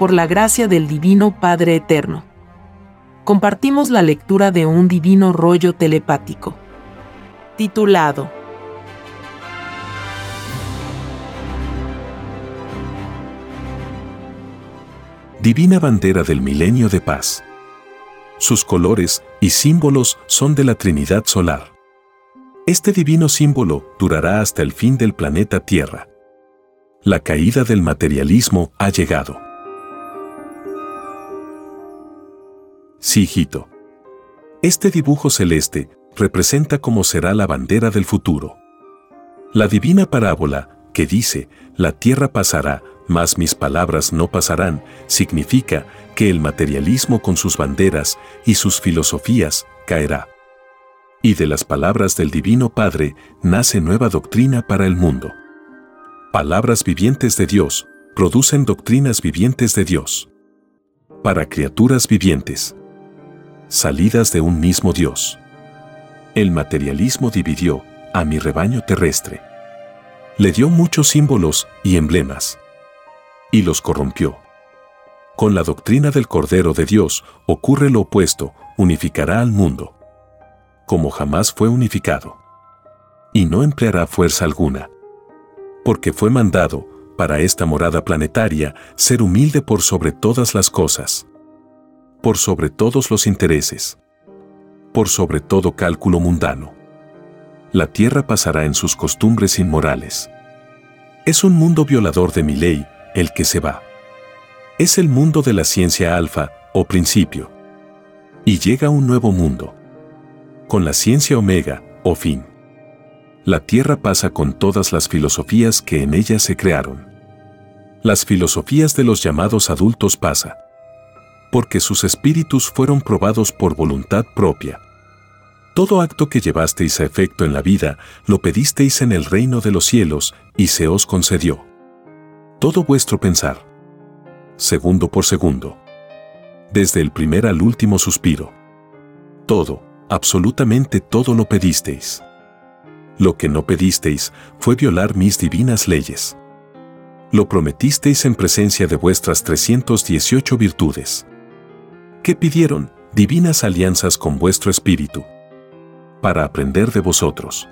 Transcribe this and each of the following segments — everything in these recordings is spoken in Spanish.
por la gracia del Divino Padre Eterno. Compartimos la lectura de un divino rollo telepático, titulado Divina Bandera del Milenio de Paz. Sus colores y símbolos son de la Trinidad Solar. Este divino símbolo durará hasta el fin del planeta Tierra. La caída del materialismo ha llegado. Sí, hijito. Este dibujo celeste representa cómo será la bandera del futuro. La divina parábola, que dice, la tierra pasará, mas mis palabras no pasarán, significa que el materialismo con sus banderas y sus filosofías caerá. Y de las palabras del Divino Padre nace nueva doctrina para el mundo. Palabras vivientes de Dios producen doctrinas vivientes de Dios. Para criaturas vivientes salidas de un mismo Dios. El materialismo dividió a mi rebaño terrestre. Le dio muchos símbolos y emblemas. Y los corrompió. Con la doctrina del Cordero de Dios ocurre lo opuesto, unificará al mundo. Como jamás fue unificado. Y no empleará fuerza alguna. Porque fue mandado, para esta morada planetaria, ser humilde por sobre todas las cosas por sobre todos los intereses, por sobre todo cálculo mundano. La tierra pasará en sus costumbres inmorales. Es un mundo violador de mi ley, el que se va. Es el mundo de la ciencia alfa, o principio. Y llega un nuevo mundo. Con la ciencia omega, o fin. La tierra pasa con todas las filosofías que en ella se crearon. Las filosofías de los llamados adultos pasa porque sus espíritus fueron probados por voluntad propia. Todo acto que llevasteis a efecto en la vida, lo pedisteis en el reino de los cielos, y se os concedió. Todo vuestro pensar. Segundo por segundo. Desde el primer al último suspiro. Todo, absolutamente todo lo pedisteis. Lo que no pedisteis fue violar mis divinas leyes. Lo prometisteis en presencia de vuestras 318 virtudes. ¿Qué pidieron? Divinas alianzas con vuestro espíritu. Para aprender de vosotros.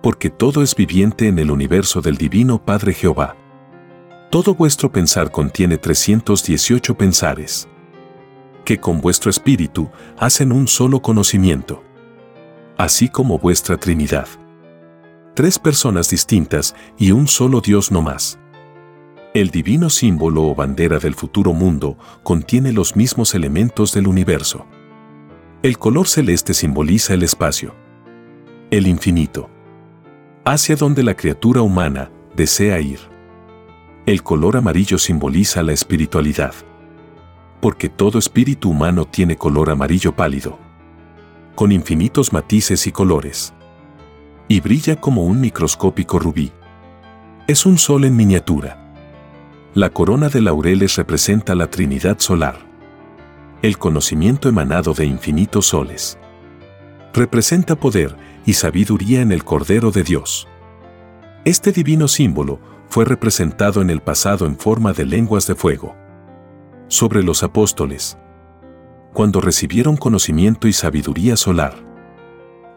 Porque todo es viviente en el universo del Divino Padre Jehová. Todo vuestro pensar contiene 318 pensares. Que con vuestro espíritu hacen un solo conocimiento. Así como vuestra Trinidad. Tres personas distintas y un solo Dios no más. El divino símbolo o bandera del futuro mundo contiene los mismos elementos del universo. El color celeste simboliza el espacio, el infinito, hacia donde la criatura humana desea ir. El color amarillo simboliza la espiritualidad, porque todo espíritu humano tiene color amarillo pálido, con infinitos matices y colores, y brilla como un microscópico rubí. Es un sol en miniatura la corona de laureles representa la Trinidad solar. El conocimiento emanado de infinitos soles. Representa poder y sabiduría en el Cordero de Dios. Este divino símbolo fue representado en el pasado en forma de lenguas de fuego. Sobre los apóstoles. Cuando recibieron conocimiento y sabiduría solar.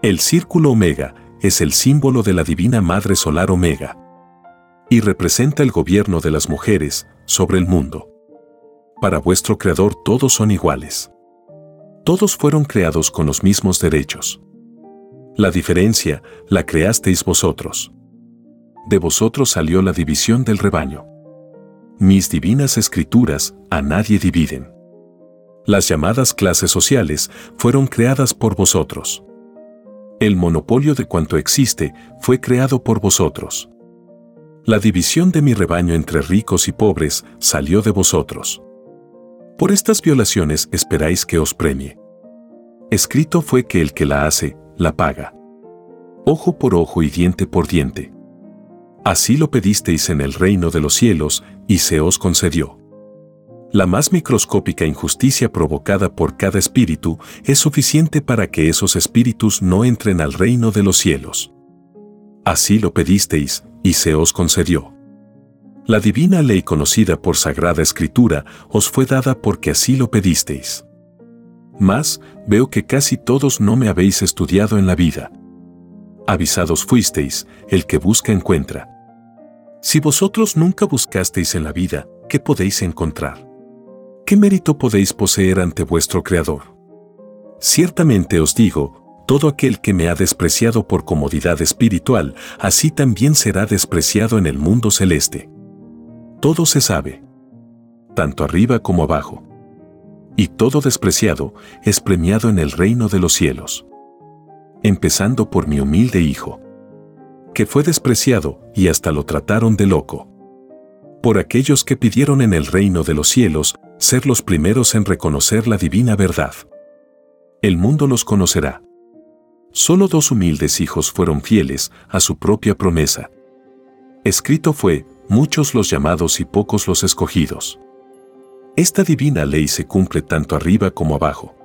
El círculo omega es el símbolo de la Divina Madre Solar Omega y representa el gobierno de las mujeres sobre el mundo. Para vuestro Creador todos son iguales. Todos fueron creados con los mismos derechos. La diferencia la creasteis vosotros. De vosotros salió la división del rebaño. Mis divinas escrituras a nadie dividen. Las llamadas clases sociales fueron creadas por vosotros. El monopolio de cuanto existe fue creado por vosotros. La división de mi rebaño entre ricos y pobres salió de vosotros. Por estas violaciones esperáis que os premie. Escrito fue que el que la hace, la paga. Ojo por ojo y diente por diente. Así lo pedisteis en el reino de los cielos, y se os concedió. La más microscópica injusticia provocada por cada espíritu es suficiente para que esos espíritus no entren al reino de los cielos. Así lo pedisteis, y se os concedió. La divina ley conocida por Sagrada Escritura os fue dada porque así lo pedisteis. Mas, veo que casi todos no me habéis estudiado en la vida. Avisados fuisteis, el que busca encuentra. Si vosotros nunca buscasteis en la vida, ¿qué podéis encontrar? ¿Qué mérito podéis poseer ante vuestro Creador? Ciertamente os digo, todo aquel que me ha despreciado por comodidad espiritual, así también será despreciado en el mundo celeste. Todo se sabe, tanto arriba como abajo. Y todo despreciado es premiado en el reino de los cielos. Empezando por mi humilde hijo, que fue despreciado y hasta lo trataron de loco. Por aquellos que pidieron en el reino de los cielos ser los primeros en reconocer la divina verdad. El mundo los conocerá. Solo dos humildes hijos fueron fieles a su propia promesa. Escrito fue, muchos los llamados y pocos los escogidos. Esta divina ley se cumple tanto arriba como abajo.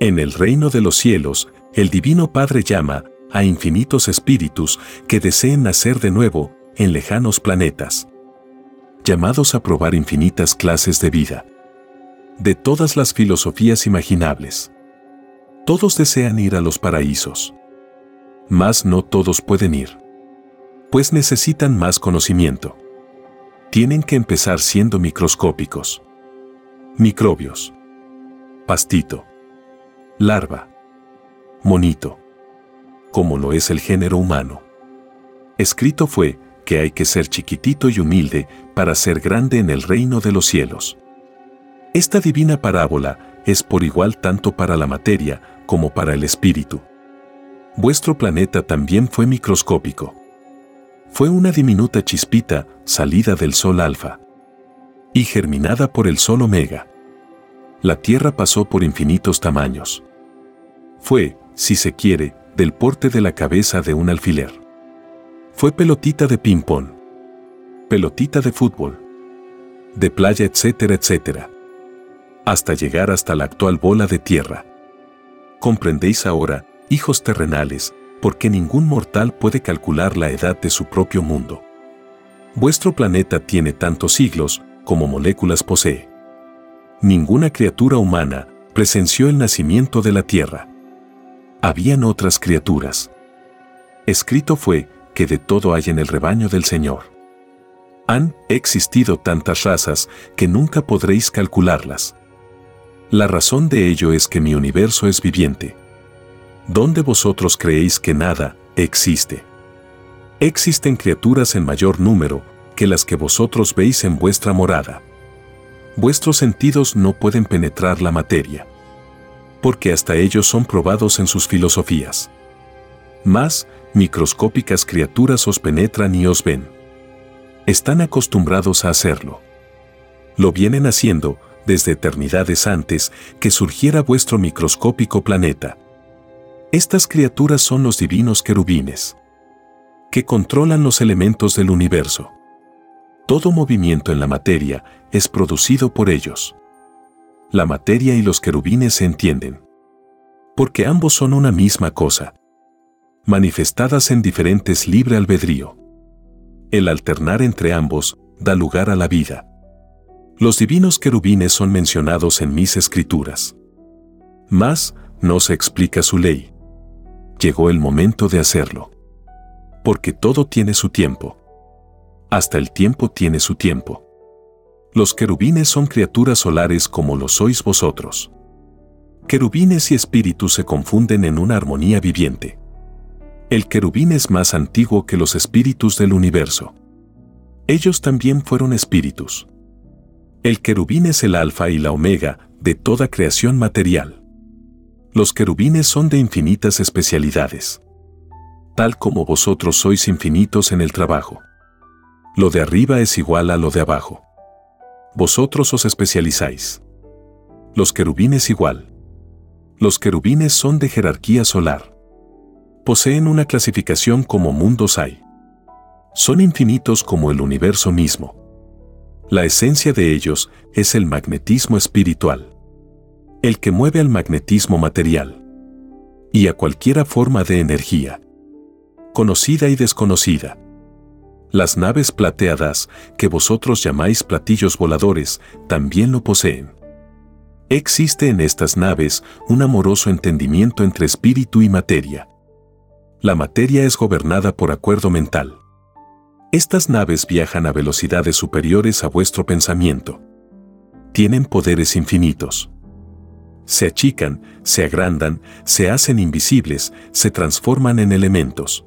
En el reino de los cielos, el Divino Padre llama a infinitos espíritus que deseen nacer de nuevo en lejanos planetas llamados a probar infinitas clases de vida. De todas las filosofías imaginables. Todos desean ir a los paraísos. Mas no todos pueden ir. Pues necesitan más conocimiento. Tienen que empezar siendo microscópicos. Microbios. Pastito. Larva. Monito. Como lo es el género humano. Escrito fue, que hay que ser chiquitito y humilde para ser grande en el reino de los cielos. Esta divina parábola es por igual tanto para la materia como para el espíritu. Vuestro planeta también fue microscópico. Fue una diminuta chispita salida del Sol alfa y germinada por el Sol omega. La Tierra pasó por infinitos tamaños. Fue, si se quiere, del porte de la cabeza de un alfiler. Fue pelotita de ping-pong, pelotita de fútbol, de playa, etcétera, etcétera, hasta llegar hasta la actual bola de tierra. Comprendéis ahora, hijos terrenales, por qué ningún mortal puede calcular la edad de su propio mundo. Vuestro planeta tiene tantos siglos como moléculas posee. Ninguna criatura humana presenció el nacimiento de la Tierra. Habían otras criaturas. Escrito fue que de todo hay en el rebaño del Señor. Han existido tantas razas que nunca podréis calcularlas. La razón de ello es que mi universo es viviente. ¿Dónde vosotros creéis que nada existe? Existen criaturas en mayor número que las que vosotros veis en vuestra morada. Vuestros sentidos no pueden penetrar la materia, porque hasta ellos son probados en sus filosofías. Más, microscópicas criaturas os penetran y os ven. Están acostumbrados a hacerlo. Lo vienen haciendo desde eternidades antes que surgiera vuestro microscópico planeta. Estas criaturas son los divinos querubines, que controlan los elementos del universo. Todo movimiento en la materia es producido por ellos. La materia y los querubines se entienden. Porque ambos son una misma cosa manifestadas en diferentes libre albedrío. El alternar entre ambos da lugar a la vida. Los divinos querubines son mencionados en mis escrituras. Mas, no se explica su ley. Llegó el momento de hacerlo. Porque todo tiene su tiempo. Hasta el tiempo tiene su tiempo. Los querubines son criaturas solares como lo sois vosotros. Querubines y espíritus se confunden en una armonía viviente. El querubín es más antiguo que los espíritus del universo. Ellos también fueron espíritus. El querubín es el alfa y la omega de toda creación material. Los querubines son de infinitas especialidades. Tal como vosotros sois infinitos en el trabajo. Lo de arriba es igual a lo de abajo. Vosotros os especializáis. Los querubines igual. Los querubines son de jerarquía solar poseen una clasificación como mundos hay. Son infinitos como el universo mismo. La esencia de ellos es el magnetismo espiritual, el que mueve al magnetismo material y a cualquiera forma de energía, conocida y desconocida. Las naves plateadas, que vosotros llamáis platillos voladores, también lo poseen. Existe en estas naves un amoroso entendimiento entre espíritu y materia. La materia es gobernada por acuerdo mental. Estas naves viajan a velocidades superiores a vuestro pensamiento. Tienen poderes infinitos. Se achican, se agrandan, se hacen invisibles, se transforman en elementos.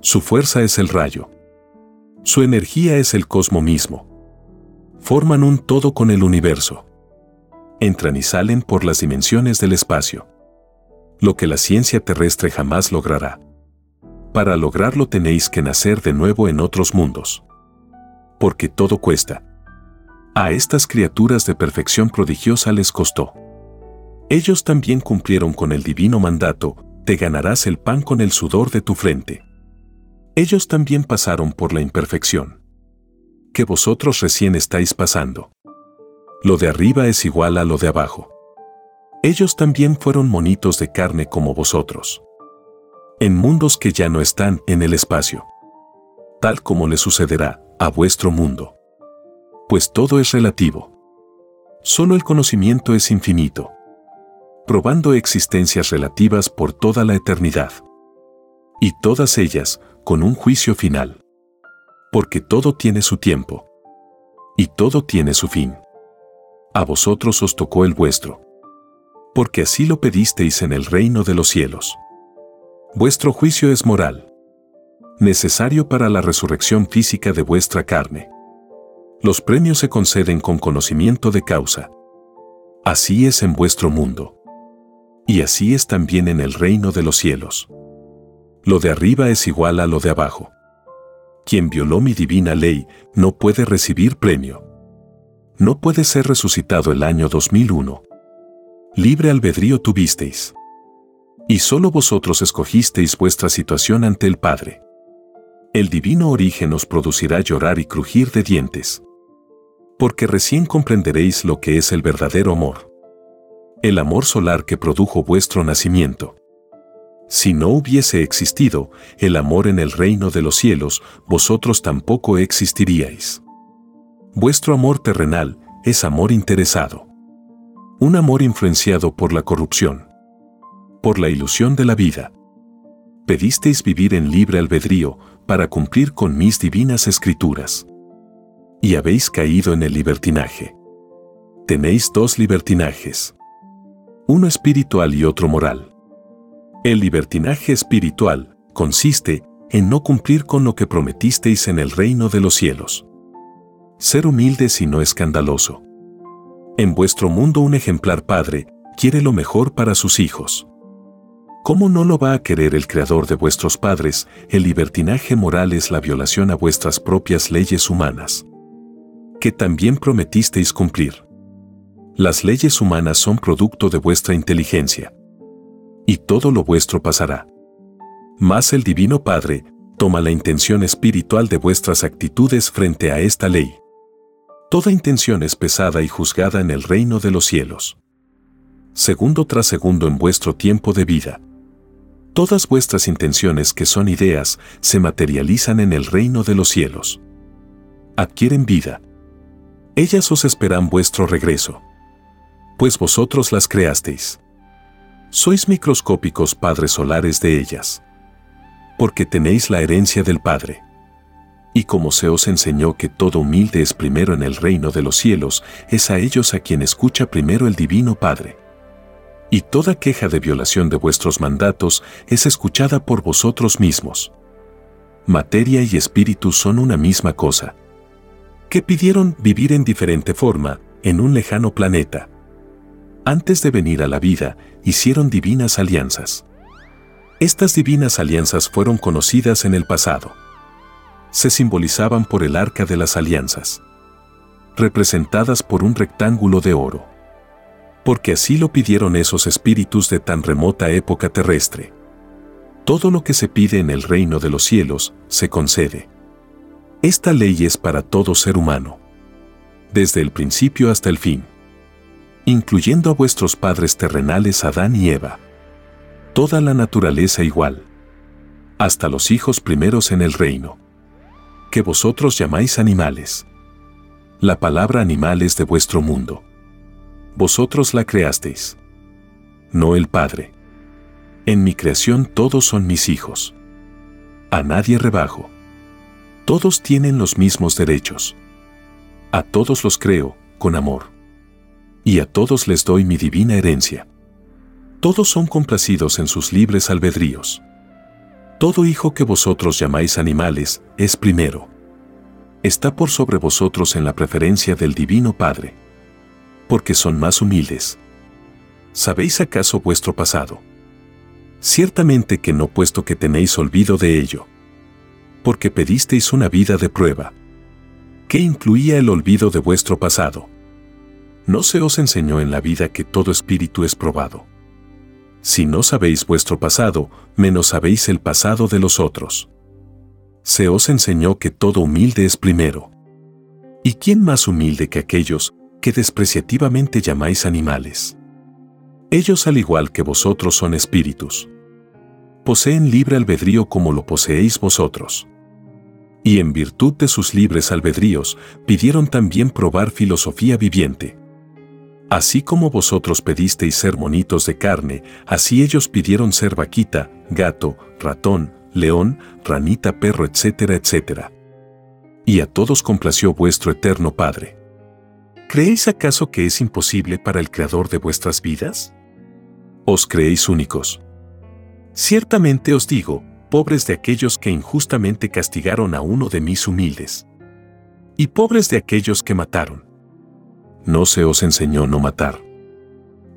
Su fuerza es el rayo. Su energía es el cosmo mismo. Forman un todo con el universo. Entran y salen por las dimensiones del espacio. Lo que la ciencia terrestre jamás logrará. Para lograrlo tenéis que nacer de nuevo en otros mundos. Porque todo cuesta. A estas criaturas de perfección prodigiosa les costó. Ellos también cumplieron con el divino mandato, te ganarás el pan con el sudor de tu frente. Ellos también pasaron por la imperfección. Que vosotros recién estáis pasando. Lo de arriba es igual a lo de abajo. Ellos también fueron monitos de carne como vosotros en mundos que ya no están en el espacio. Tal como le sucederá a vuestro mundo. Pues todo es relativo. Solo el conocimiento es infinito. Probando existencias relativas por toda la eternidad. Y todas ellas con un juicio final. Porque todo tiene su tiempo. Y todo tiene su fin. A vosotros os tocó el vuestro. Porque así lo pedisteis en el reino de los cielos. Vuestro juicio es moral, necesario para la resurrección física de vuestra carne. Los premios se conceden con conocimiento de causa. Así es en vuestro mundo. Y así es también en el reino de los cielos. Lo de arriba es igual a lo de abajo. Quien violó mi divina ley no puede recibir premio. No puede ser resucitado el año 2001. Libre albedrío tuvisteis. Y solo vosotros escogisteis vuestra situación ante el Padre. El divino origen os producirá llorar y crujir de dientes. Porque recién comprenderéis lo que es el verdadero amor. El amor solar que produjo vuestro nacimiento. Si no hubiese existido el amor en el reino de los cielos, vosotros tampoco existiríais. Vuestro amor terrenal es amor interesado. Un amor influenciado por la corrupción por la ilusión de la vida. Pedisteis vivir en libre albedrío para cumplir con mis divinas escrituras. Y habéis caído en el libertinaje. Tenéis dos libertinajes. Uno espiritual y otro moral. El libertinaje espiritual consiste en no cumplir con lo que prometisteis en el reino de los cielos. Ser humildes y no escandaloso. En vuestro mundo un ejemplar padre quiere lo mejor para sus hijos. ¿Cómo no lo va a querer el creador de vuestros padres? El libertinaje moral es la violación a vuestras propias leyes humanas, que también prometisteis cumplir. Las leyes humanas son producto de vuestra inteligencia. Y todo lo vuestro pasará. Mas el Divino Padre toma la intención espiritual de vuestras actitudes frente a esta ley. Toda intención es pesada y juzgada en el reino de los cielos. Segundo tras segundo en vuestro tiempo de vida. Todas vuestras intenciones que son ideas se materializan en el reino de los cielos. Adquieren vida. Ellas os esperan vuestro regreso. Pues vosotros las creasteis. Sois microscópicos padres solares de ellas. Porque tenéis la herencia del Padre. Y como se os enseñó que todo humilde es primero en el reino de los cielos, es a ellos a quien escucha primero el Divino Padre y toda queja de violación de vuestros mandatos es escuchada por vosotros mismos. Materia y espíritu son una misma cosa. Que pidieron vivir en diferente forma, en un lejano planeta. Antes de venir a la vida, hicieron divinas alianzas. Estas divinas alianzas fueron conocidas en el pasado. Se simbolizaban por el arca de las alianzas, representadas por un rectángulo de oro porque así lo pidieron esos espíritus de tan remota época terrestre. Todo lo que se pide en el reino de los cielos se concede. Esta ley es para todo ser humano, desde el principio hasta el fin, incluyendo a vuestros padres terrenales Adán y Eva. Toda la naturaleza igual, hasta los hijos primeros en el reino, que vosotros llamáis animales. La palabra animal es de vuestro mundo. Vosotros la creasteis. No el Padre. En mi creación todos son mis hijos. A nadie rebajo. Todos tienen los mismos derechos. A todos los creo, con amor. Y a todos les doy mi divina herencia. Todos son complacidos en sus libres albedríos. Todo hijo que vosotros llamáis animales es primero. Está por sobre vosotros en la preferencia del Divino Padre. Porque son más humildes. ¿Sabéis acaso vuestro pasado? Ciertamente que no puesto que tenéis olvido de ello. Porque pedisteis una vida de prueba. ¿Qué incluía el olvido de vuestro pasado? ¿No se os enseñó en la vida que todo espíritu es probado? Si no sabéis vuestro pasado, menos sabéis el pasado de los otros. Se os enseñó que todo humilde es primero. ¿Y quién más humilde que aquellos que despreciativamente llamáis animales? Ellos al igual que vosotros son espíritus. Poseen libre albedrío como lo poseéis vosotros. Y en virtud de sus libres albedríos, pidieron también probar filosofía viviente Así como vosotros pedisteis ser monitos de carne, así ellos pidieron ser vaquita, gato, ratón, león, ranita, perro, etcétera, etcétera. Y a todos complació vuestro eterno Padre. ¿Creéis acaso que es imposible para el Creador de vuestras vidas? ¿Os creéis únicos? Ciertamente os digo, pobres de aquellos que injustamente castigaron a uno de mis humildes. Y pobres de aquellos que mataron no se os enseñó no matar.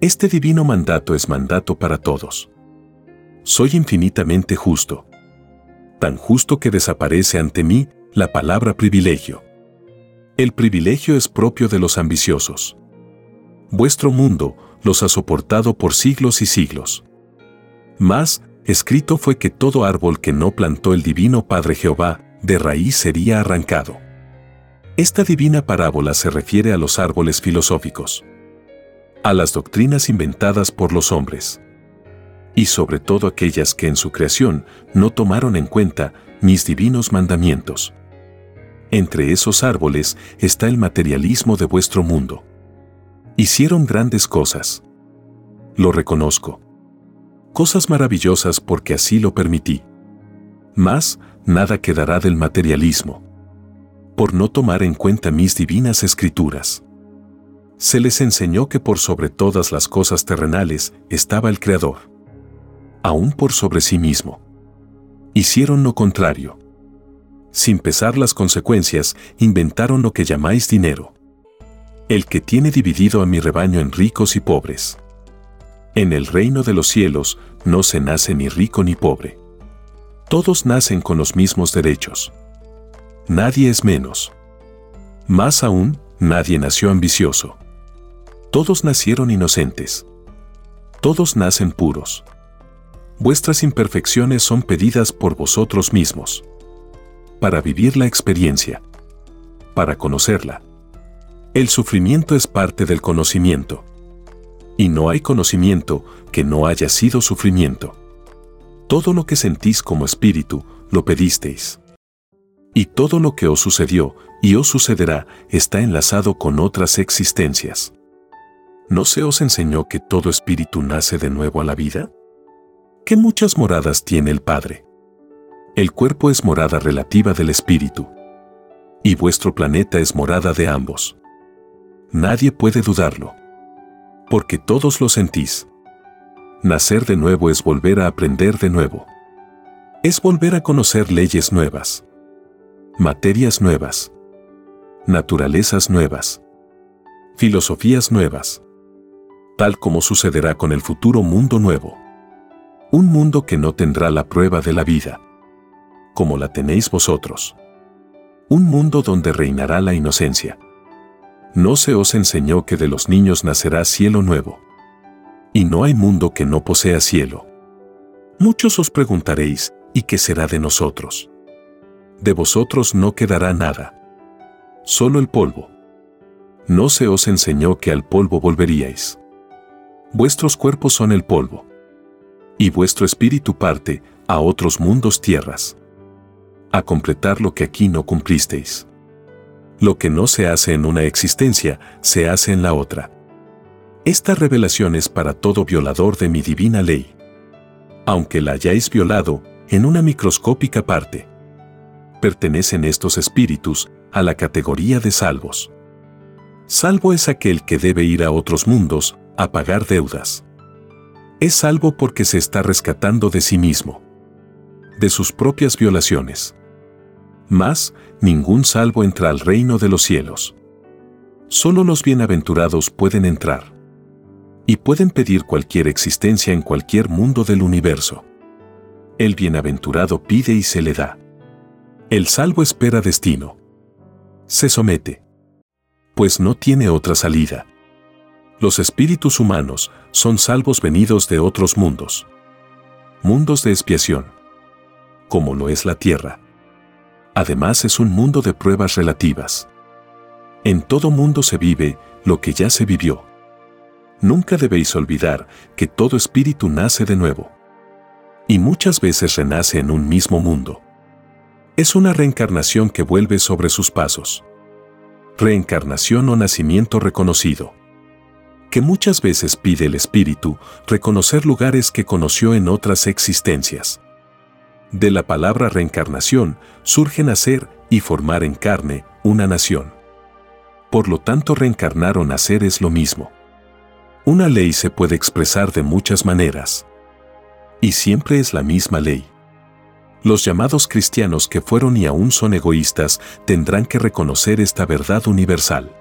Este divino mandato es mandato para todos. Soy infinitamente justo. Tan justo que desaparece ante mí la palabra privilegio. El privilegio es propio de los ambiciosos. Vuestro mundo los ha soportado por siglos y siglos. Mas, escrito fue que todo árbol que no plantó el divino Padre Jehová, de raíz sería arrancado. Esta divina parábola se refiere a los árboles filosóficos, a las doctrinas inventadas por los hombres, y sobre todo aquellas que en su creación no tomaron en cuenta mis divinos mandamientos. Entre esos árboles está el materialismo de vuestro mundo. Hicieron grandes cosas. Lo reconozco. Cosas maravillosas porque así lo permití. Mas, nada quedará del materialismo por no tomar en cuenta mis divinas escrituras. Se les enseñó que por sobre todas las cosas terrenales estaba el Creador, aún por sobre sí mismo. Hicieron lo contrario. Sin pesar las consecuencias, inventaron lo que llamáis dinero. El que tiene dividido a mi rebaño en ricos y pobres. En el reino de los cielos no se nace ni rico ni pobre. Todos nacen con los mismos derechos nadie es menos. Más aún, nadie nació ambicioso. Todos nacieron inocentes. Todos nacen puros. Vuestras imperfecciones son pedidas por vosotros mismos. Para vivir la experiencia. Para conocerla. El sufrimiento es parte del conocimiento. Y no hay conocimiento que no haya sido sufrimiento. Todo lo que sentís como espíritu, lo pedisteis y todo lo que os sucedió y os sucederá está enlazado con otras existencias. ¿No se os enseñó que todo espíritu nace de nuevo a la vida? ¿Qué muchas moradas tiene el Padre? El cuerpo es morada relativa del espíritu. Y vuestro planeta es morada de ambos. Nadie puede dudarlo. Porque todos lo sentís. Nacer de nuevo es volver a aprender de nuevo. Es volver a conocer leyes nuevas materias nuevas, naturalezas nuevas, filosofías nuevas, tal como sucederá con el futuro mundo nuevo. Un mundo que no tendrá la prueba de la vida, como la tenéis vosotros. Un mundo donde reinará la inocencia. No se os enseñó que de los niños nacerá cielo nuevo. Y no hay mundo que no posea cielo. Muchos os preguntaréis, ¿y qué será de nosotros? de vosotros no quedará nada. Solo el polvo. No se os enseñó que al polvo volveríais. Vuestros cuerpos son el polvo. Y vuestro espíritu parte a otros mundos tierras. A completar lo que aquí no cumplisteis. Lo que no se hace en una existencia, se hace en la otra. Esta revelación es para todo violador de mi divina ley. Aunque la hayáis violado, en una microscópica parte. Pertenecen estos espíritus a la categoría de salvos. Salvo es aquel que debe ir a otros mundos a pagar deudas. Es salvo porque se está rescatando de sí mismo, de sus propias violaciones. Mas, ningún salvo entra al reino de los cielos. Solo los bienaventurados pueden entrar. Y pueden pedir cualquier existencia en cualquier mundo del universo. El bienaventurado pide y se le da. El salvo espera destino. Se somete. Pues no tiene otra salida. Los espíritus humanos son salvos venidos de otros mundos. Mundos de expiación. Como lo es la tierra. Además es un mundo de pruebas relativas. En todo mundo se vive lo que ya se vivió. Nunca debéis olvidar que todo espíritu nace de nuevo. Y muchas veces renace en un mismo mundo. Es una reencarnación que vuelve sobre sus pasos. Reencarnación o nacimiento reconocido. Que muchas veces pide el espíritu reconocer lugares que conoció en otras existencias. De la palabra reencarnación surge nacer y formar en carne una nación. Por lo tanto, reencarnar o nacer es lo mismo. Una ley se puede expresar de muchas maneras. Y siempre es la misma ley. Los llamados cristianos que fueron y aún son egoístas tendrán que reconocer esta verdad universal.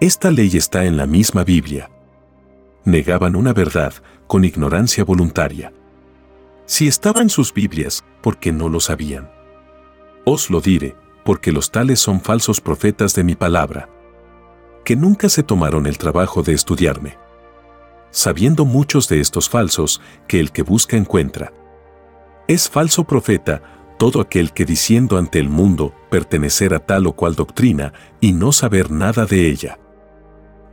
Esta ley está en la misma Biblia. Negaban una verdad con ignorancia voluntaria. Si estaba en sus Biblias, porque no lo sabían. Os lo diré, porque los tales son falsos profetas de mi palabra, que nunca se tomaron el trabajo de estudiarme. Sabiendo muchos de estos falsos, que el que busca encuentra. Es falso profeta todo aquel que diciendo ante el mundo pertenecer a tal o cual doctrina y no saber nada de ella.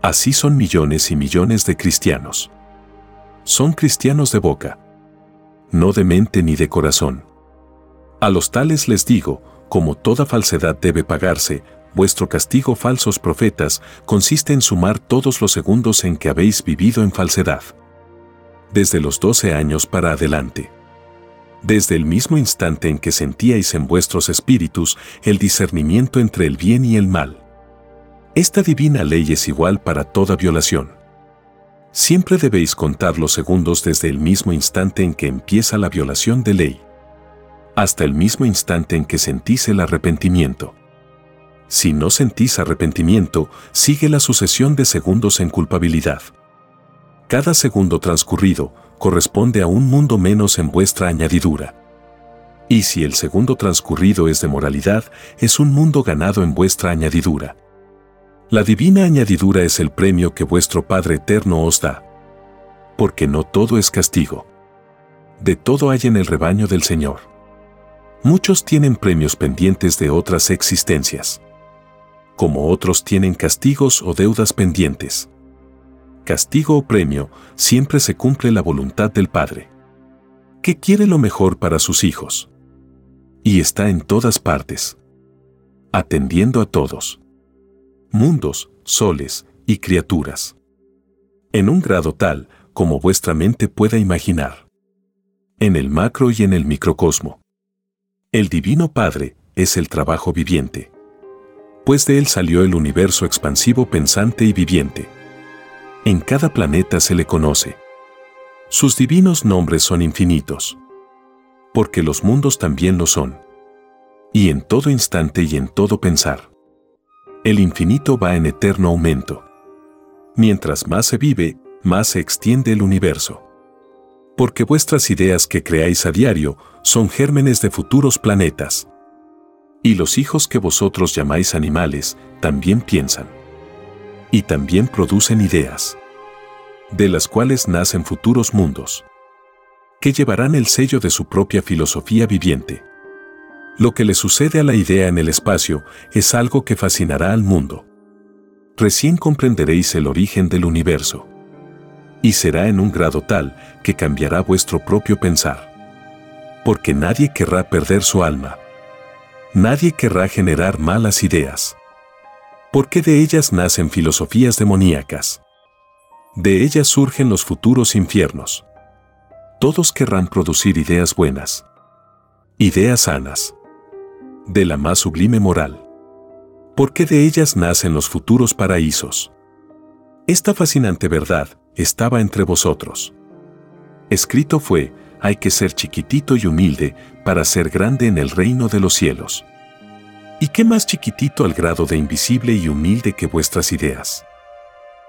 Así son millones y millones de cristianos. Son cristianos de boca no de mente ni de corazón. A los tales les digo, como toda falsedad debe pagarse, vuestro castigo falsos profetas consiste en sumar todos los segundos en que habéis vivido en falsedad. Desde los doce años para adelante. Desde el mismo instante en que sentíais en vuestros espíritus el discernimiento entre el bien y el mal. Esta divina ley es igual para toda violación. Siempre debéis contar los segundos desde el mismo instante en que empieza la violación de ley, hasta el mismo instante en que sentís el arrepentimiento. Si no sentís arrepentimiento, sigue la sucesión de segundos en culpabilidad. Cada segundo transcurrido corresponde a un mundo menos en vuestra añadidura. Y si el segundo transcurrido es de moralidad, es un mundo ganado en vuestra añadidura. La divina añadidura es el premio que vuestro Padre Eterno os da. Porque no todo es castigo. De todo hay en el rebaño del Señor. Muchos tienen premios pendientes de otras existencias. Como otros tienen castigos o deudas pendientes. Castigo o premio, siempre se cumple la voluntad del Padre. Que quiere lo mejor para sus hijos. Y está en todas partes. Atendiendo a todos mundos, soles y criaturas. En un grado tal como vuestra mente pueda imaginar. En el macro y en el microcosmo. El Divino Padre es el trabajo viviente. Pues de él salió el universo expansivo pensante y viviente. En cada planeta se le conoce. Sus divinos nombres son infinitos. Porque los mundos también lo son. Y en todo instante y en todo pensar el infinito va en eterno aumento. Mientras más se vive, más se extiende el universo. Porque vuestras ideas que creáis a diario son gérmenes de futuros planetas. Y los hijos que vosotros llamáis animales también piensan. Y también producen ideas. De las cuales nacen futuros mundos. Que llevarán el sello de su propia filosofía viviente. Lo que le sucede a la idea en el espacio es algo que fascinará al mundo. Recién comprenderéis el origen del universo. Y será en un grado tal que cambiará vuestro propio pensar. Porque nadie querrá perder su alma. Nadie querrá generar malas ideas. Porque de ellas nacen filosofías demoníacas. De ellas surgen los futuros infiernos. Todos querrán producir ideas buenas. Ideas sanas. De la más sublime moral. Porque de ellas nacen los futuros paraísos. Esta fascinante verdad estaba entre vosotros. Escrito fue, hay que ser chiquitito y humilde para ser grande en el reino de los cielos. ¿Y qué más chiquitito al grado de invisible y humilde que vuestras ideas?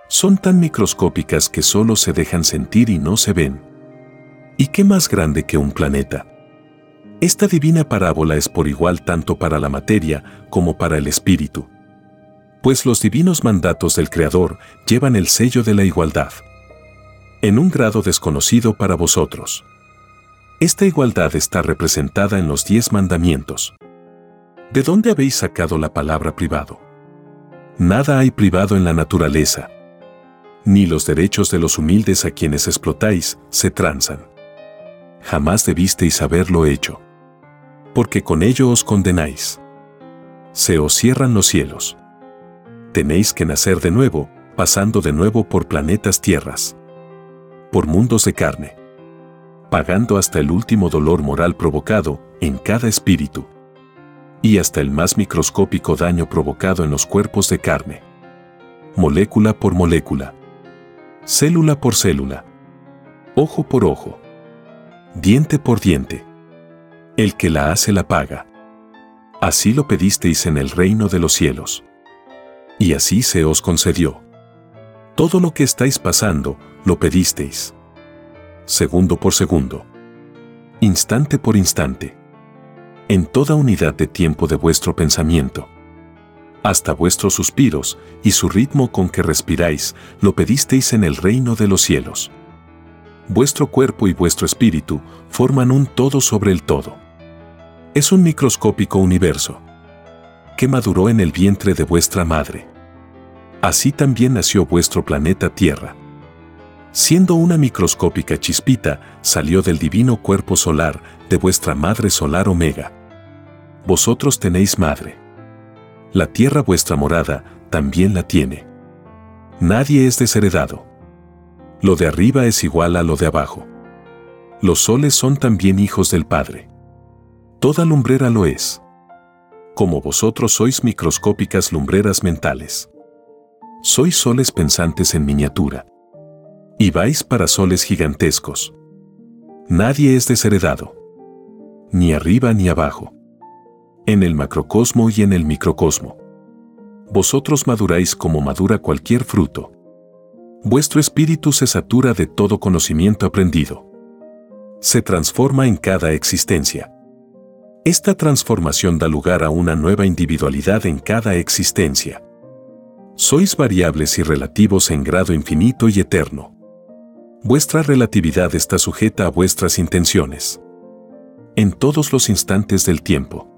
Son tan microscópicas que solo se dejan sentir y no se ven. ¿Y qué más grande que un planeta? Esta divina parábola es por igual tanto para la materia como para el espíritu. Pues los divinos mandatos del Creador llevan el sello de la igualdad. En un grado desconocido para vosotros. Esta igualdad está representada en los diez mandamientos. ¿De dónde habéis sacado la palabra privado? Nada hay privado en la naturaleza. Ni los derechos de los humildes a quienes explotáis se transan. Jamás debisteis haberlo hecho. Porque con ello os condenáis. Se os cierran los cielos. Tenéis que nacer de nuevo, pasando de nuevo por planetas tierras. Por mundos de carne pagando hasta el último dolor moral provocado en cada espíritu y hasta el más microscópico daño provocado en los cuerpos de carne. Molécula por molécula. Célula por célula. Ojo por ojo. Diente por diente. El que la hace la paga. Así lo pedisteis en el reino de los cielos. Y así se os concedió. Todo lo que estáis pasando, lo pedisteis segundo por segundo, instante por instante, en toda unidad de tiempo de vuestro pensamiento. Hasta vuestros suspiros y su ritmo con que respiráis lo pedisteis en el reino de los cielos. Vuestro cuerpo y vuestro espíritu forman un todo sobre el todo. Es un microscópico universo que maduró en el vientre de vuestra madre. Así también nació vuestro planeta Tierra siendo una microscópica chispita, salió del divino cuerpo solar de vuestra madre solar Omega. Vosotros tenéis madre. La tierra vuestra morada también la tiene. Nadie es desheredado. Lo de arriba es igual a lo de abajo. Los soles son también hijos del Padre. Toda lumbrera lo es. Como vosotros sois microscópicas lumbreras mentales. Sois soles pensantes en miniatura y vais para soles gigantescos. Nadie es desheredado. Ni arriba ni abajo. En el macrocosmo y en el microcosmo. Vosotros maduráis como madura cualquier fruto. Vuestro espíritu se satura de todo conocimiento aprendido. Se transforma en cada existencia. Esta transformación da lugar a una nueva individualidad en cada existencia. Sois variables y relativos en grado infinito y eterno. Vuestra relatividad está sujeta a vuestras intenciones. En todos los instantes del tiempo.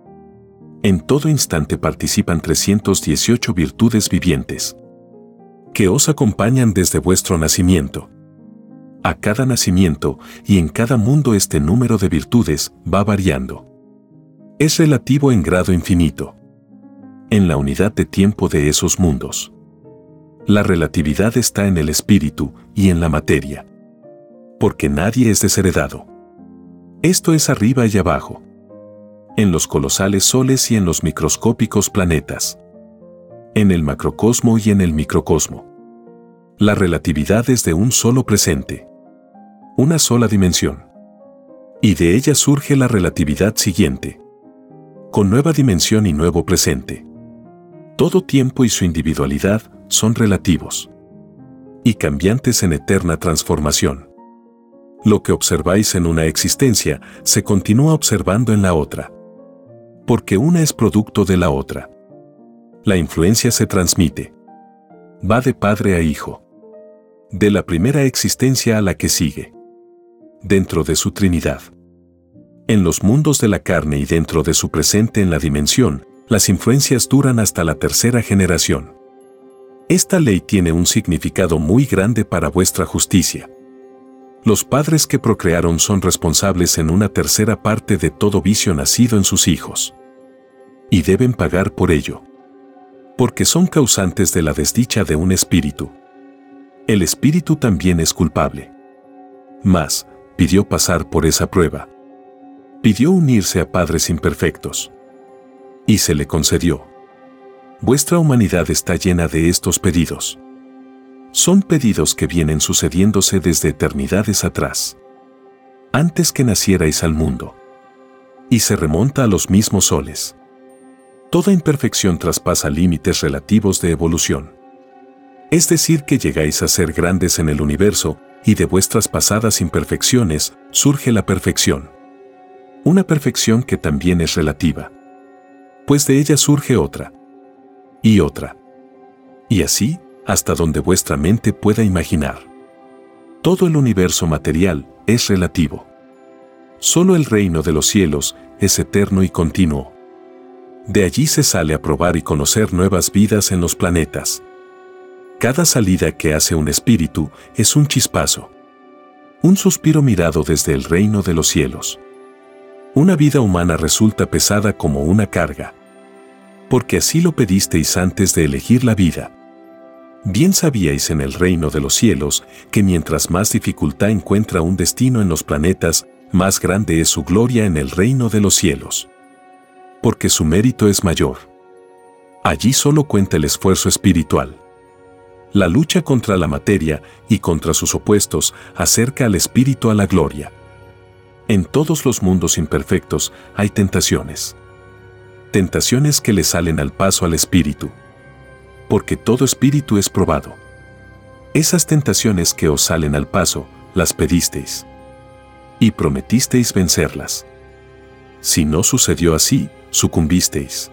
En todo instante participan 318 virtudes vivientes que os acompañan desde vuestro nacimiento. A cada nacimiento y en cada mundo este número de virtudes va variando. Es relativo en grado infinito. En la unidad de tiempo de esos mundos. La relatividad está en el espíritu y en la materia porque nadie es desheredado. Esto es arriba y abajo. En los colosales soles y en los microscópicos planetas. En el macrocosmo y en el microcosmo. La relatividad es de un solo presente. Una sola dimensión. Y de ella surge la relatividad siguiente. Con nueva dimensión y nuevo presente. Todo tiempo y su individualidad son relativos. Y cambiantes en eterna transformación. Lo que observáis en una existencia se continúa observando en la otra. Porque una es producto de la otra. La influencia se transmite. Va de padre a hijo. De la primera existencia a la que sigue. Dentro de su Trinidad. En los mundos de la carne y dentro de su presente en la dimensión, las influencias duran hasta la tercera generación. Esta ley tiene un significado muy grande para vuestra justicia. Los padres que procrearon son responsables en una tercera parte de todo vicio nacido en sus hijos. y deben pagar por ello. Porque son causantes de la desdicha de un espíritu. El espíritu también es culpable. Mas, pidió pasar por esa prueba. Pidió unirse a padres imperfectos. Y se le concedió. Vuestra humanidad está llena de estos pedidos. Son pedidos que vienen sucediéndose desde eternidades atrás. Antes que nacierais al mundo. Y se remonta a los mismos soles. Toda imperfección traspasa límites relativos de evolución. Es decir, que llegáis a ser grandes en el universo y de vuestras pasadas imperfecciones surge la perfección. Una perfección que también es relativa. Pues de ella surge otra. Y otra. Y así, hasta donde vuestra mente pueda imaginar. Todo el universo material es relativo. Solo el reino de los cielos es eterno y continuo. De allí se sale a probar y conocer nuevas vidas en los planetas. Cada salida que hace un espíritu es un chispazo. Un suspiro mirado desde el reino de los cielos. Una vida humana resulta pesada como una carga. Porque así lo pedisteis antes de elegir la vida. Bien sabíais en el reino de los cielos que mientras más dificultad encuentra un destino en los planetas, más grande es su gloria en el reino de los cielos. Porque su mérito es mayor. Allí solo cuenta el esfuerzo espiritual. La lucha contra la materia y contra sus opuestos acerca al espíritu a la gloria. En todos los mundos imperfectos hay tentaciones. Tentaciones que le salen al paso al espíritu porque todo espíritu es probado. Esas tentaciones que os salen al paso, las pedisteis. Y prometisteis vencerlas. Si no sucedió así, sucumbisteis.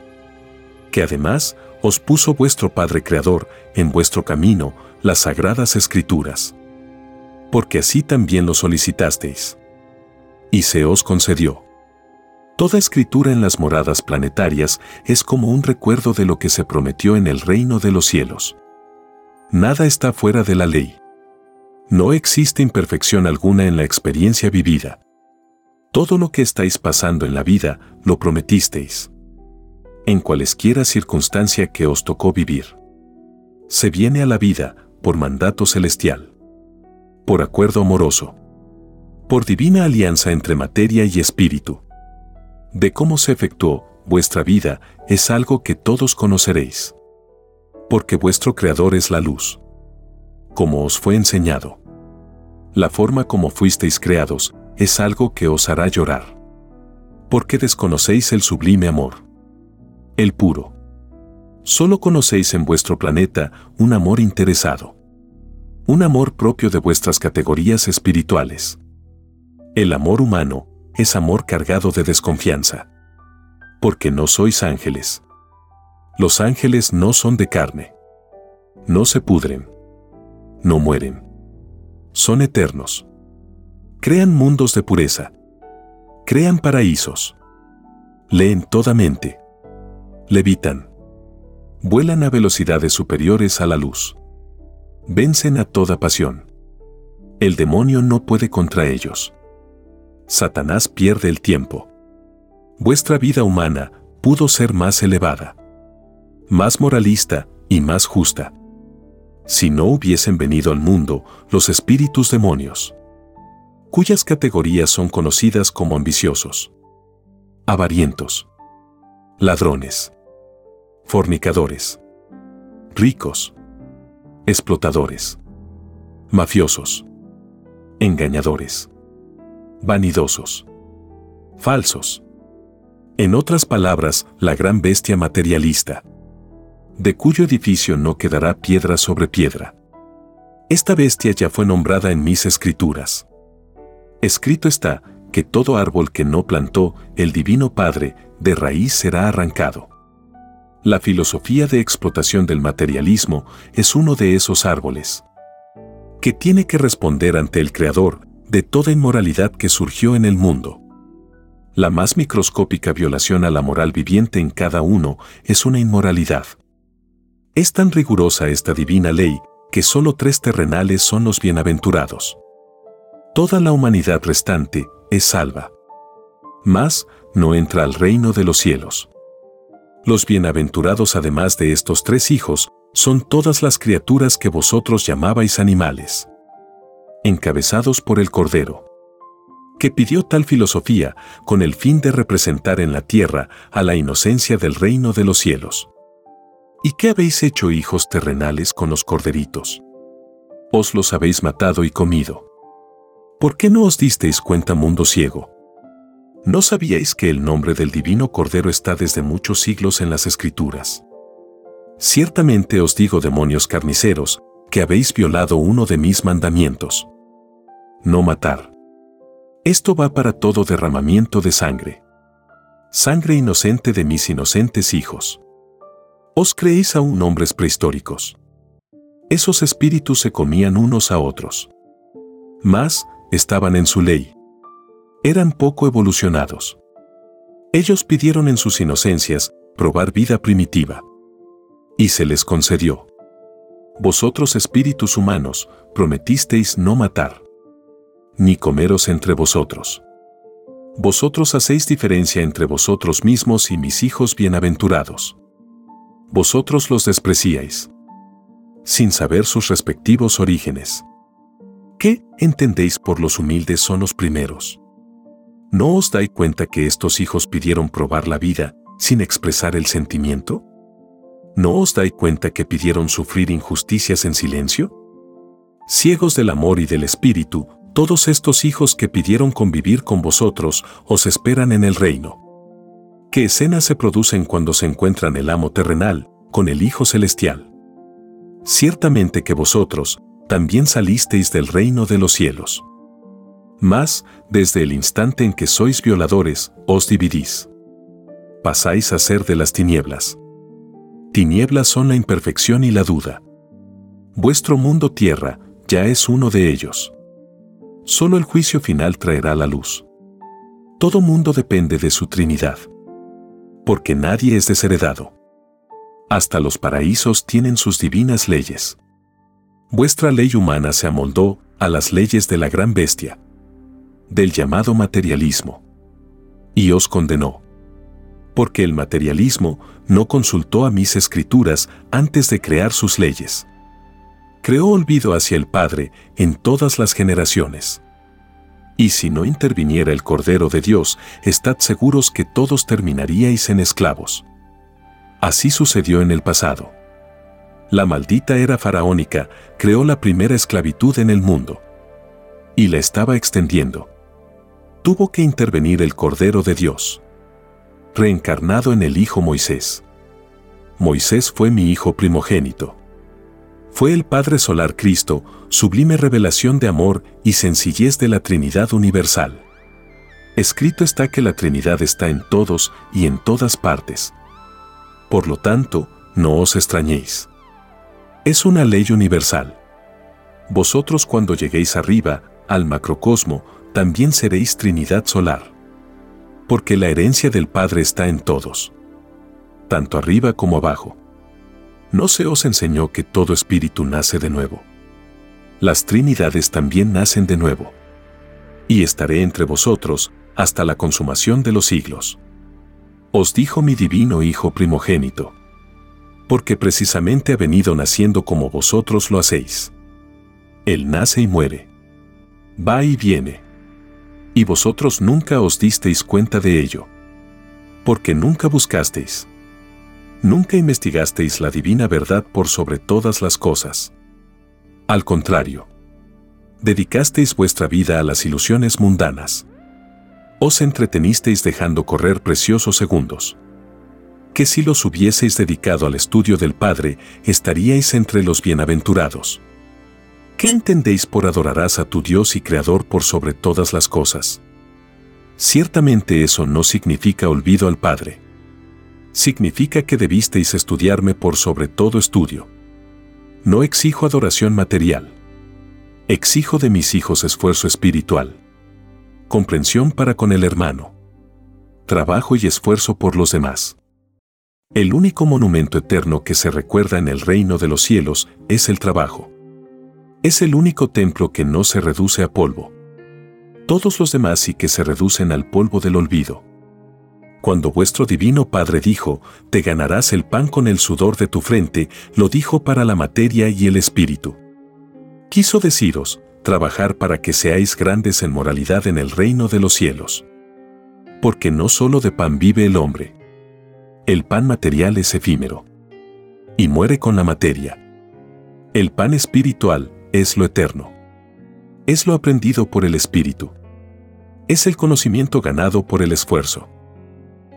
Que además os puso vuestro Padre Creador en vuestro camino las sagradas escrituras. Porque así también lo solicitasteis. Y se os concedió. Toda escritura en las moradas planetarias es como un recuerdo de lo que se prometió en el reino de los cielos. Nada está fuera de la ley. No existe imperfección alguna en la experiencia vivida. Todo lo que estáis pasando en la vida lo prometisteis. En cualesquiera circunstancia que os tocó vivir. Se viene a la vida por mandato celestial. Por acuerdo amoroso. Por divina alianza entre materia y espíritu de cómo se efectuó vuestra vida es algo que todos conoceréis. Porque vuestro Creador es la luz. Como os fue enseñado. La forma como fuisteis creados es algo que os hará llorar. Porque desconocéis el sublime amor. El puro. Solo conocéis en vuestro planeta un amor interesado. Un amor propio de vuestras categorías espirituales. El amor humano es amor cargado de desconfianza. Porque no sois ángeles. Los ángeles no son de carne. No se pudren. No mueren. Son eternos. Crean mundos de pureza. Crean paraísos. Leen toda mente. Levitan. Vuelan a velocidades superiores a la luz. Vencen a toda pasión. El demonio no puede contra ellos. Satanás pierde el tiempo. Vuestra vida humana pudo ser más elevada, más moralista y más justa. Si no hubiesen venido al mundo los espíritus demonios, cuyas categorías son conocidas como ambiciosos, avarientos, ladrones, fornicadores, ricos, explotadores, mafiosos, engañadores vanidosos, falsos. En otras palabras, la gran bestia materialista, de cuyo edificio no quedará piedra sobre piedra. Esta bestia ya fue nombrada en mis escrituras. Escrito está que todo árbol que no plantó el Divino Padre de raíz será arrancado. La filosofía de explotación del materialismo es uno de esos árboles que tiene que responder ante el Creador de toda inmoralidad que surgió en el mundo. La más microscópica violación a la moral viviente en cada uno es una inmoralidad. Es tan rigurosa esta divina ley que solo tres terrenales son los bienaventurados. Toda la humanidad restante es salva. Mas no entra al reino de los cielos. Los bienaventurados además de estos tres hijos, son todas las criaturas que vosotros llamabais animales. Encabezados por el Cordero. Que pidió tal filosofía con el fin de representar en la tierra a la inocencia del reino de los cielos. ¿Y qué habéis hecho, hijos terrenales, con los corderitos? Os los habéis matado y comido. ¿Por qué no os disteis cuenta, mundo ciego? ¿No sabíais que el nombre del divino Cordero está desde muchos siglos en las Escrituras? Ciertamente os digo, demonios carniceros, que habéis violado uno de mis mandamientos. No matar. Esto va para todo derramamiento de sangre. Sangre inocente de mis inocentes hijos. ¿Os creéis aún hombres prehistóricos? Esos espíritus se comían unos a otros. Más, estaban en su ley. Eran poco evolucionados. Ellos pidieron en sus inocencias probar vida primitiva. Y se les concedió. Vosotros espíritus humanos, prometisteis no matar. Ni comeros entre vosotros. Vosotros hacéis diferencia entre vosotros mismos y mis hijos bienaventurados vosotros los despreciáis, sin saber sus respectivos orígenes. ¿Qué entendéis por los humildes son los primeros? ¿No os dais cuenta que estos hijos pidieron probar la vida sin expresar el sentimiento? ¿No os dais cuenta que pidieron sufrir injusticias en silencio? Ciegos del amor y del espíritu, todos estos hijos que pidieron convivir con vosotros os esperan en el reino. ¿Qué escenas se producen cuando se encuentran el amo terrenal con el Hijo celestial? Ciertamente que vosotros también salisteis del reino de los cielos. Mas, desde el instante en que sois violadores, os dividís. Pasáis a ser de las tinieblas. Tinieblas son la imperfección y la duda. Vuestro mundo tierra ya es uno de ellos. Solo el juicio final traerá la luz. Todo mundo depende de su Trinidad porque nadie es desheredado. Hasta los paraísos tienen sus divinas leyes. Vuestra ley humana se amoldó a las leyes de la gran bestia, del llamado materialismo, y os condenó. Porque el materialismo no consultó a mis escrituras antes de crear sus leyes. Creó olvido hacia el Padre en todas las generaciones. Y si no interviniera el Cordero de Dios, estad seguros que todos terminaríais en esclavos. Así sucedió en el pasado. La maldita era faraónica creó la primera esclavitud en el mundo. Y la estaba extendiendo. Tuvo que intervenir el Cordero de Dios. Reencarnado en el Hijo Moisés. Moisés fue mi hijo primogénito fue el Padre Solar Cristo, sublime revelación de amor y sencillez de la Trinidad Universal. Escrito está que la Trinidad está en todos y en todas partes. Por lo tanto, no os extrañéis. Es una ley universal. Vosotros cuando lleguéis arriba, al macrocosmo, también seréis Trinidad Solar. Porque la herencia del Padre está en todos. Tanto arriba como abajo. ¿No se os enseñó que todo espíritu nace de nuevo? Las trinidades también nacen de nuevo. Y estaré entre vosotros hasta la consumación de los siglos. Os dijo mi divino Hijo primogénito. Porque precisamente ha venido naciendo como vosotros lo hacéis. Él nace y muere. Va y viene. Y vosotros nunca os disteis cuenta de ello. Porque nunca buscasteis nunca investigasteis la divina verdad por sobre todas las cosas. Al contrario, dedicasteis vuestra vida a las ilusiones mundanas. Os entretenisteis dejando correr preciosos segundos. Que si los hubieseis dedicado al estudio del Padre, estaríais entre los bienaventurados. ¿Qué entendéis por adorarás a tu Dios y Creador por sobre todas las cosas? Ciertamente eso no significa olvido al Padre significa que debisteis estudiarme por sobre todo estudio. No exijo adoración material. Exijo de mis hijos esfuerzo espiritual. Comprensión para con el hermano. Trabajo y esfuerzo por los demás. El único monumento eterno que se recuerda en el reino de los cielos es el trabajo. Es el único templo que no se reduce a polvo. Todos los demás sí que se reducen al polvo del olvido Cuando vuestro divino Padre dijo, te ganarás el pan con el sudor de tu frente, lo dijo para la materia y el espíritu. Quiso deciros, trabajar para que seáis grandes en moralidad en el reino de los cielos. Porque no solo de pan vive el hombre. El pan material es efímero. Y muere con la materia. El pan espiritual es lo eterno. Es lo aprendido por el espíritu. Es el conocimiento ganado por el esfuerzo.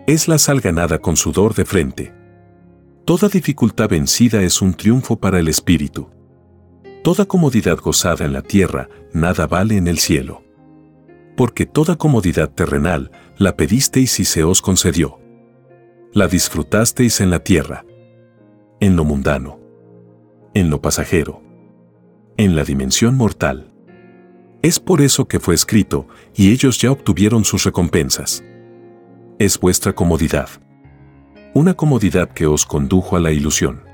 Es la sal ganada con sudor de frente. Toda dificultad vencida es un triunfo para el espíritu. Toda comodidad gozada en la tierra, nada vale en el cielo. Porque toda comodidad terrenal la pedisteis y se os concedió. La disfrutasteis en la tierra. En lo mundano. En lo pasajero. En la dimensión mortal. Es por eso que fue escrito, y ellos ya obtuvieron sus recompensas es vuestra comodidad. Una comodidad que os condujo a la ilusión.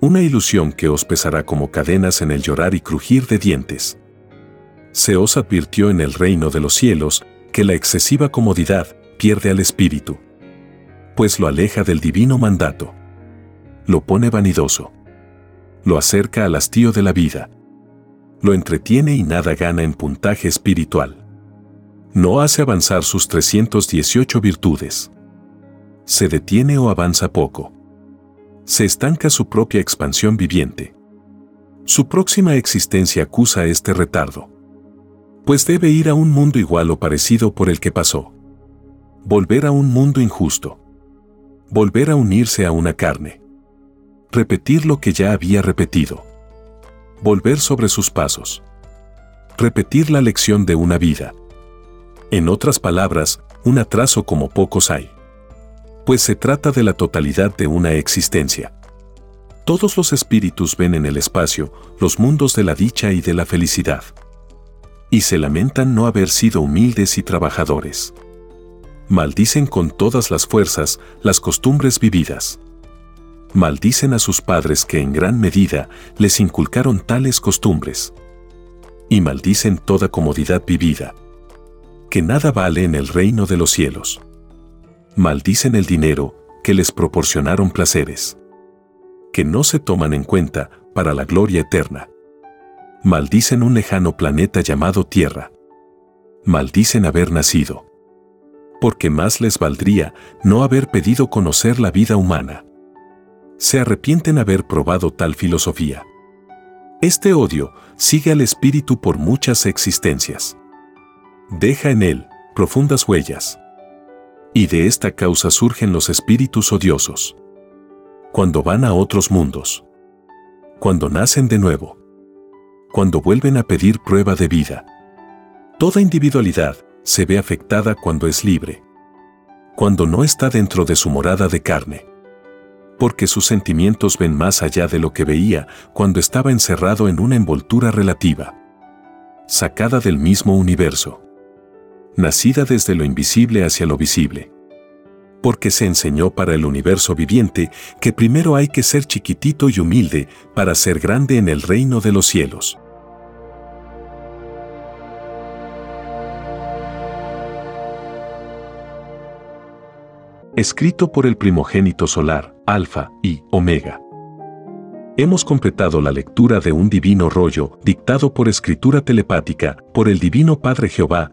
Una ilusión que os pesará como cadenas en el llorar y crujir de dientes. Se os advirtió en el reino de los cielos que la excesiva comodidad pierde al espíritu, pues lo aleja del divino mandato. Lo pone vanidoso. Lo acerca al hastío de la vida. Lo entretiene y nada gana en puntaje espiritual no hace avanzar sus 318 virtudes. Se detiene o avanza poco. Se estanca su propia expansión viviente. Su próxima existencia acusa este retardo. Pues debe ir a un mundo igual o parecido por el que pasó. Volver a un mundo injusto. Volver a unirse a una carne. Repetir lo que ya había repetido. Volver sobre sus pasos. Repetir la lección de una vida en otras palabras, un atraso como pocos hay. Pues se trata de la totalidad de una existencia. Todos los espíritus ven en el espacio los mundos de la dicha y de la felicidad. Y se lamentan no haber sido humildes y trabajadores. Maldicen con todas las fuerzas las costumbres vividas. Maldicen a sus padres que en gran medida les inculcaron tales costumbres. Y maldicen toda comodidad vivida que nada vale en el reino de los cielos. Maldicen el dinero que les proporcionaron placeres, que no se toman en cuenta para la gloria eterna. Maldicen un lejano planeta llamado Tierra. Maldicen haber nacido. Porque más les valdría no haber pedido conocer la vida humana. Se arrepienten haber probado tal filosofía. Este odio sigue al espíritu por muchas existencias deja en él profundas huellas. Y de esta causa surgen los espíritus odiosos. Cuando van a otros mundos. Cuando nacen de nuevo. Cuando vuelven a pedir prueba de vida. Toda individualidad se ve afectada cuando es libre. Cuando no está dentro de su morada de carne. Porque sus sentimientos ven más allá de lo que veía cuando estaba encerrado en una envoltura relativa. Sacada del mismo universo nacida desde lo invisible hacia lo visible. Porque se enseñó para el universo viviente que primero hay que ser chiquitito y humilde para ser grande en el reino de los cielos. Escrito por el primogénito solar, Alfa y Omega. Hemos completado la lectura de un divino rollo dictado por escritura telepática por el Divino Padre Jehová